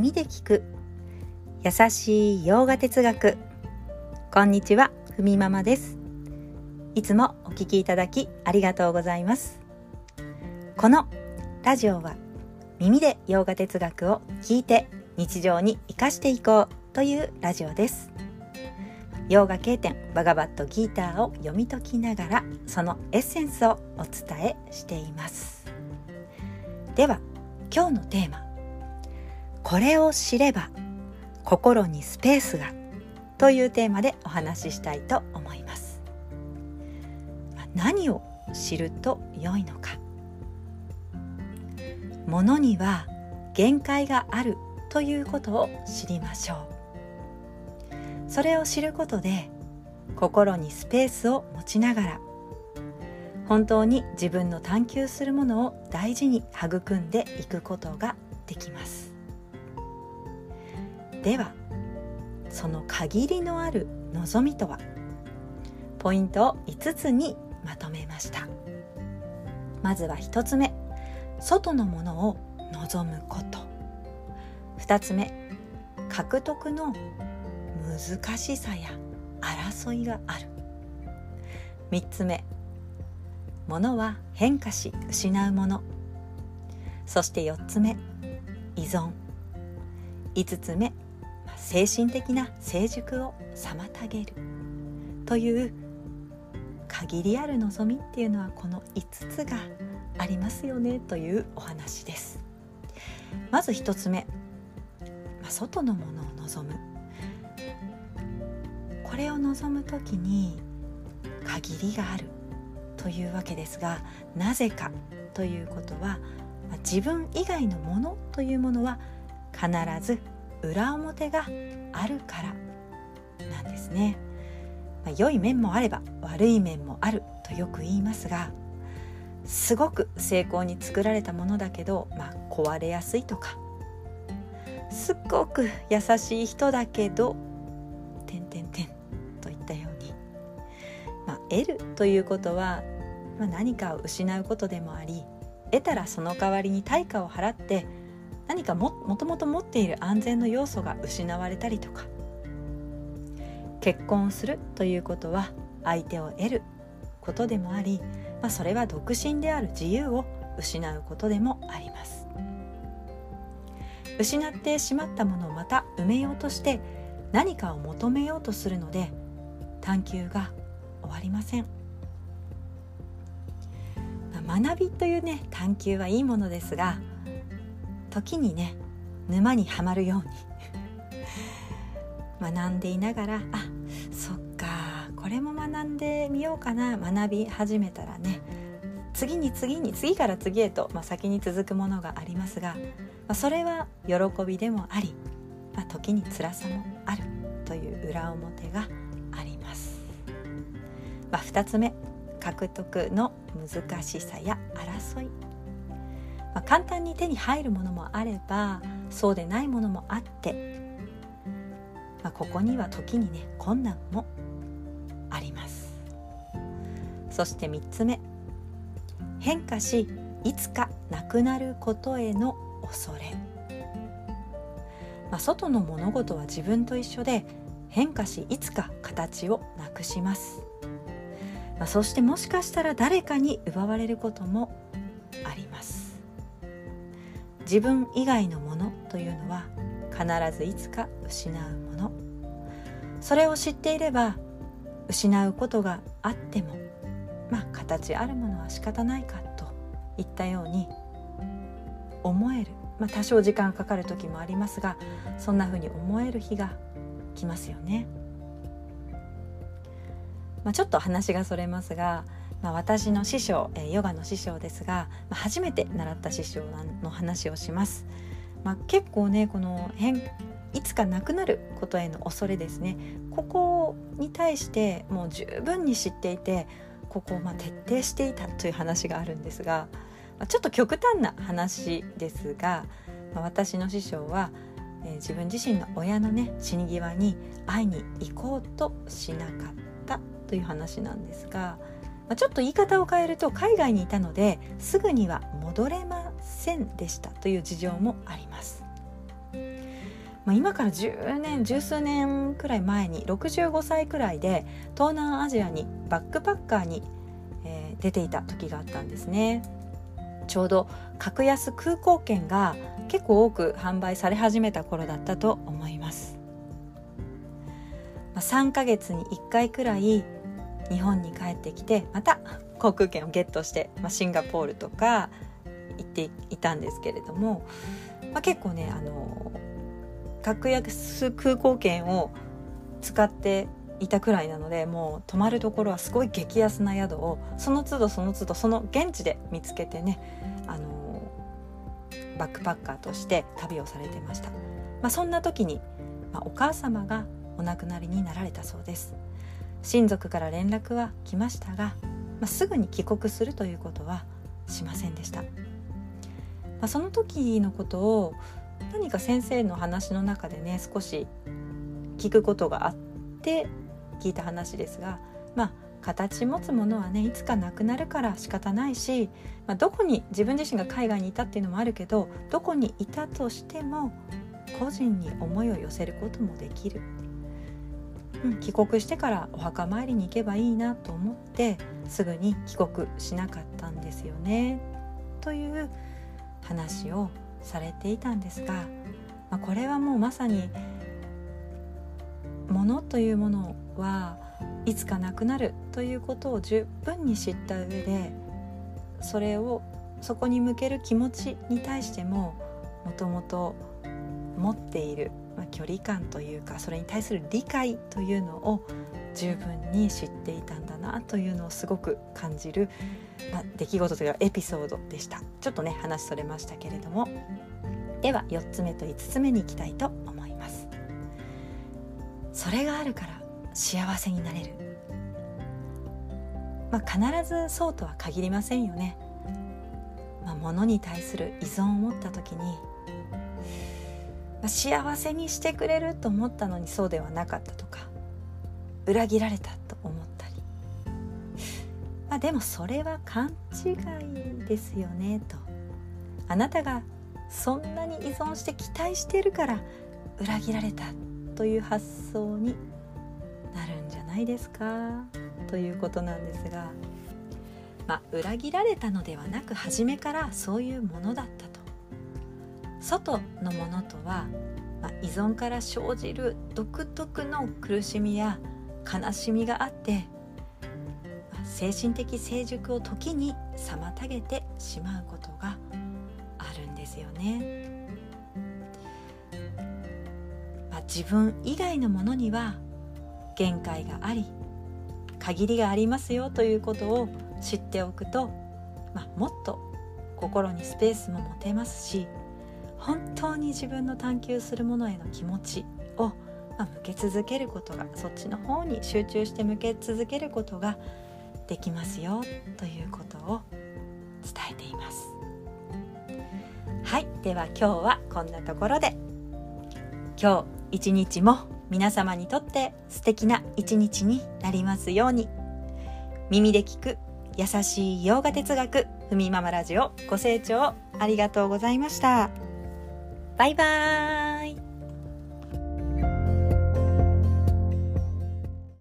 耳で聞く。優しい洋画哲学。こんにちはふみママです。いつもお聞きいただきありがとうございます。このラジオは耳で洋画哲学を聞いて日常に生かしていこうというラジオです。洋画経典バガバットギーターを読み解きながらそのエッセンスをお伝えしています。では今日のテーマ。これを知れば心にスペースがというテーマでお話ししたいと思います。何を知ると良いのか。ものには限界があるということを知りましょう。それを知ることで心にスペースを持ちながら本当に自分の探求するものを大事に育んでいくことができます。ではその限りのある望みとは？ポイントを5つにまとめました。まずは1つ目外のものを望むこと。2つ目獲得の難しさや争いがある。3つ目物は変化し失うもの。そして4つ目依存。5つ目精神的な成熟を妨げる。という限りある望みっていうのはこの5つがありますよねというお話です。まず1つ目、まあ、外のものを望む。これを望む時に限りがある。というわけですがなぜかということは自分以外のものというものは必ず裏表があるからなんですね、まあ、良い面もあれば悪い面もあるとよく言いますがすごく精巧に作られたものだけど、まあ、壊れやすいとかすっごく優しい人だけど点点点といったように。まあ得るということは、まあ、何かを失うことでもあり得たらその代わりに対価を払って何かももともと持っている安全の要素が失われたりとか。結婚するということは相手を得ることでもあり、まあ、それは独身である自由を失うことでもあります。失ってしまったものをまた埋めようとして何かを求めようとするので探求が終わりません、まあ、学びというね探求はいいものですが時にね沼にはまるように。学んでいながらあそっかこれも学んでみようかな学び始めたらね次に次に次から次へと、まあ、先に続くものがありますが、まあ、それは喜びでもあり、まあ、時に辛さもあるという裏表がありまあ、2つ目獲得の難しさや争い、まあ、簡単に手に入るものもあればそうでないものもあって、まあ、ここには時にね困難もあります。そして3つ目。変化しいつかなくなることへの恐れ、まあ、外の物事は自分と一緒で変化しいつか形をなくします。まあ、そしてもしかしたら誰かに奪われることも自分以外のものというのは必ずいつか失うものそれを知っていれば失うことがあってもまあ形あるものは仕方ないかといったように思える、まあ、多少時間かかる時もありますがそんなふうに思える日が来ますよね。まあ、ちょっと話がそれますが、まあ、私の師匠、え、ヨガの師匠ですが、ま、初めて習った師匠の話をします。まあ、結構ねこの変いつかなくなることへの恐れですねここに対してもう十分に知っていてここをまあ徹底していたという話があるんですが、まあ、ちょっと極端な話ですが、ま、私の師匠は、え、自分自身の親のね死に際に会いに行こうとしなかったという話なんですが、まあ、ちょっと言い方を変えると海外にいたのですぐには戻れませんでしたという事情もあります。まあ、今から10年十数年くらい前に65歳くらいで東南アジアにバックパッカーに、えー、出ていた時があったんですねちょうど格安空港券が結構多く販売され始めた頃だったと思います、まあ、3ヶ月に1回くらい日本に帰ってきてまた航空券をゲットして、まあ、シンガポールとか行っていたんですけれども、まあ、結構ねあの格安空港券を使っていたくらいなのでもう泊まるところはすごい激安な宿をその都度その都度その現地で見つけてねあのバックパッカーとして旅をされてました、まあ、そんな時に、まあ、お母様がお亡くなりになられたそうです。親族から連絡は来ましたが、まあ、すぐに帰国するということはしませんでした。まあ、その時のことを何か先生の話の中でね少し聞くことがあって聞いた話ですがまあ形持つものはねいつかなくなるから仕方ないし、まあ、どこに自分自身が海外にいたっていうのもあるけどどこにいたとしても個人に思いを寄せることもできる、帰国してからお墓参りに行けばいいなと思ってすぐに帰国しなかったんですよね。という話をされていたんですが、まあ、これはもうまさにものというものはいつかなくなるということを十分に知った上でそれをそこに向ける気持ちに対してももともと持っている、まあ、距離感というかそれに対する理解というのを十分に知っていたんだなというのをすごく感じる、まあ、出来事というかエピソードでした。ちょっとね話それましたけれども。では4つ目と5つ目に行きたいと思います。それがあるから幸せになれる。まあ必ずそうとは限りませんよね、まあ、物に対する依存を持った時に、ま、幸せにしてくれると思ったのにそうではなかったとか裏切られたと思ったり。まあでもそれは勘違いですよねと。あなたがそんなに依存して期待してるから裏切られたという発想になるんじゃないですかということなんですが、まあ、裏切られたのではなく初めからそういうものだった。外のものとは、まあ、依存から生じる独特の苦しみや悲しみがあって精神的成熟を時に妨げてしまうことがあるんですよね。まあ、自分以外のものには限界があり限りがありますよということを知っておくと、まあ、もっと心にスペースも持てますし本当に自分の探求するものへの気持ちをま、向け続けることがそっちの方に集中して向け続けることができますよということを伝えています。はい。では今日はこんなところで。今日一日も皆様にとって素敵な一日になりますように。耳で聞く優しい洋画哲学ふみママラジオご清聴ありがとうございました。バイバーイ。